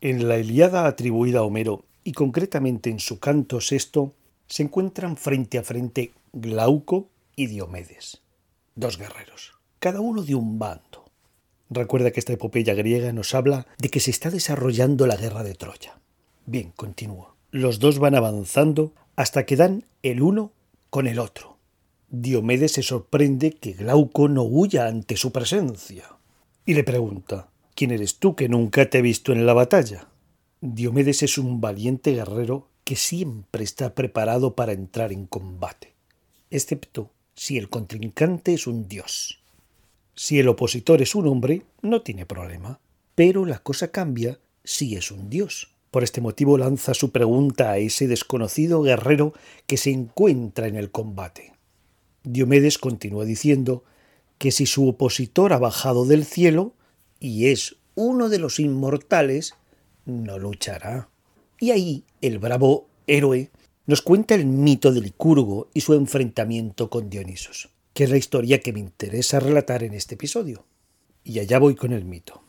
En la Iliada atribuida a Homero, y concretamente en su canto sexto, se encuentran frente a frente Glauco y Diomedes, dos guerreros, cada uno de un bando. Recuerda que esta epopeya griega nos habla de que se está desarrollando la guerra de Troya. Bien, continúo. Los dos van avanzando hasta que dan el uno con el otro. Diomedes se sorprende que Glauco no huya ante su presencia y le pregunta ¿Quién eres tú que nunca te he visto en la batalla? Diomedes es un valiente guerrero que siempre está preparado para entrar en combate, excepto si el contrincante es un dios. Si el opositor es un hombre, no tiene problema, pero la cosa cambia si es un dios. Por este motivo lanza su pregunta a ese desconocido guerrero que se encuentra en el combate. Diomedes continúa diciendo que si su opositor ha bajado del cielo y es uno de los inmortales, no luchará. Y ahí el bravo héroe nos cuenta el mito de Licurgo y su enfrentamiento con Dionisos, que es la historia que me interesa relatar en este episodio. Y allá voy con el mito.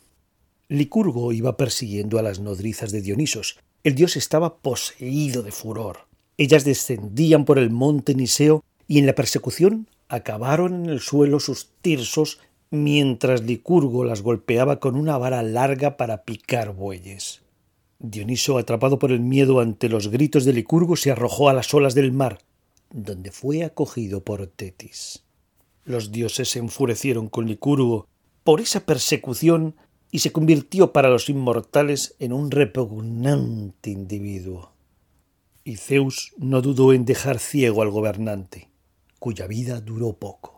Licurgo iba persiguiendo a las nodrizas de Dionisos. El dios estaba poseído de furor. Ellas descendían por el monte Niseo y en la persecución acabaron en el suelo sus tirsos mientras Licurgo las golpeaba con una vara larga para picar bueyes. Dioniso, atrapado por el miedo ante los gritos de Licurgo, se arrojó a las olas del mar, donde fue acogido por Tetis. Los dioses se enfurecieron con Licurgo por esa persecución y se convirtió para los inmortales en un repugnante individuo. Y Zeus no dudó en dejar ciego al gobernante, cuya vida duró poco.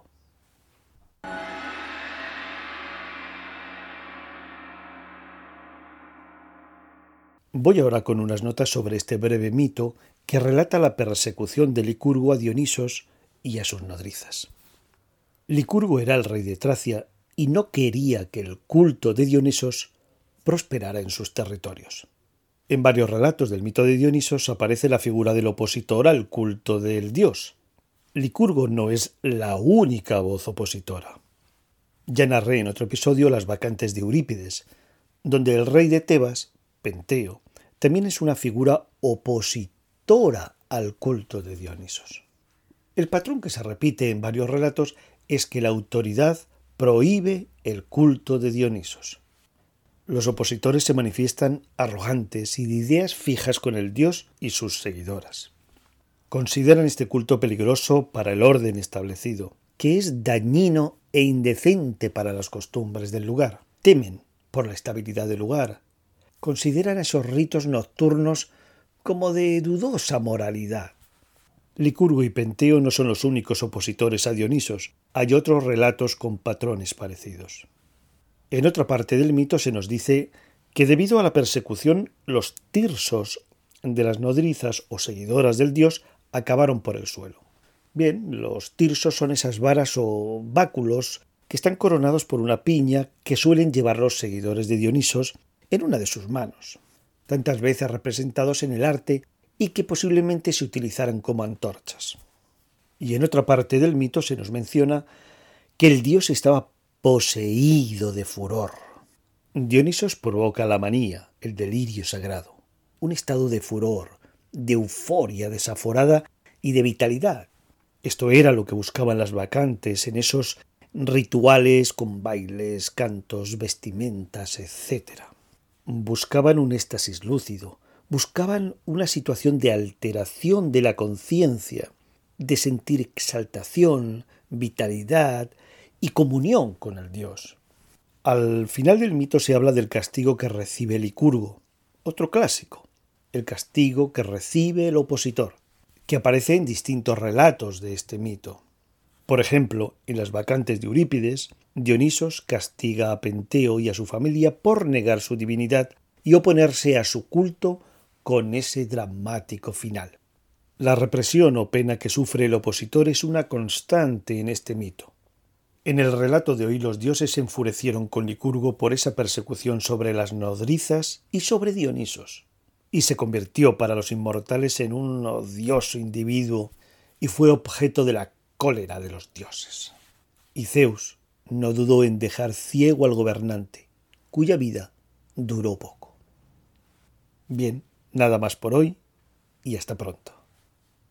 Voy ahora con unas notas sobre este breve mito que relata la persecución de Licurgo a Dionisos y a sus nodrizas. Licurgo era el rey de Tracia y no quería que el culto de Dionisos prosperara en sus territorios. En varios relatos del mito de Dionisos aparece la figura del opositor al culto del dios. Licurgo no es la única voz opositora. Ya narré en otro episodio las vacantes de Eurípides, donde el rey de Tebas, Penteo, también es una figura opositora al culto de Dionisos. El patrón que se repite en varios relatos es que la autoridad prohíbe el culto de Dionisos. Los opositores se manifiestan arrogantes y de ideas fijas con el dios y sus seguidoras. Consideran este culto peligroso para el orden establecido, que es dañino e indecente para las costumbres del lugar. Temen por la estabilidad del lugar. Consideran esos ritos nocturnos como de dudosa moralidad. Licurgo y Penteo no son los únicos opositores a Dionisos, hay otros relatos con patrones parecidos. En otra parte del mito se nos dice que debido a la persecución los tirsos de las nodrizas o seguidoras del dios acabaron por el suelo. Bien, los tirsos son esas varas o báculos que están coronados por una piña que suelen llevar los seguidores de Dionisos en una de sus manos, tantas veces representados en el arte y que posiblemente se utilizaran como antorchas. Y en otra parte del mito se nos menciona que el dios estaba poseído de furor. Dionisos provoca la manía, el delirio sagrado, un estado de furor, de euforia desaforada y de vitalidad. Esto era lo que buscaban las vacantes en esos rituales con bailes, cantos, vestimentas, etc. Buscaban un éxtasis lúcido, buscaban una situación de alteración de la conciencia, de sentir exaltación, vitalidad y comunión con el Dios. Al final del mito se habla del castigo que recibe Licurgo, otro clásico, el castigo que recibe el opositor, que aparece en distintos relatos de este mito. Por ejemplo, en las vacantes de Eurípides, Dionisos castiga a Penteo y a su familia por negar su divinidad y oponerse a su culto con ese dramático final. La represión o pena que sufre el opositor es una constante en este mito. En el relato de hoy los dioses se enfurecieron con Licurgo por esa persecución sobre las nodrizas y sobre Dionisos, y se convirtió para los inmortales en un odioso individuo y fue objeto de la cólera de los dioses. Y Zeus no dudó en dejar ciego al gobernante, cuya vida duró poco. Bien, nada más por hoy y hasta pronto.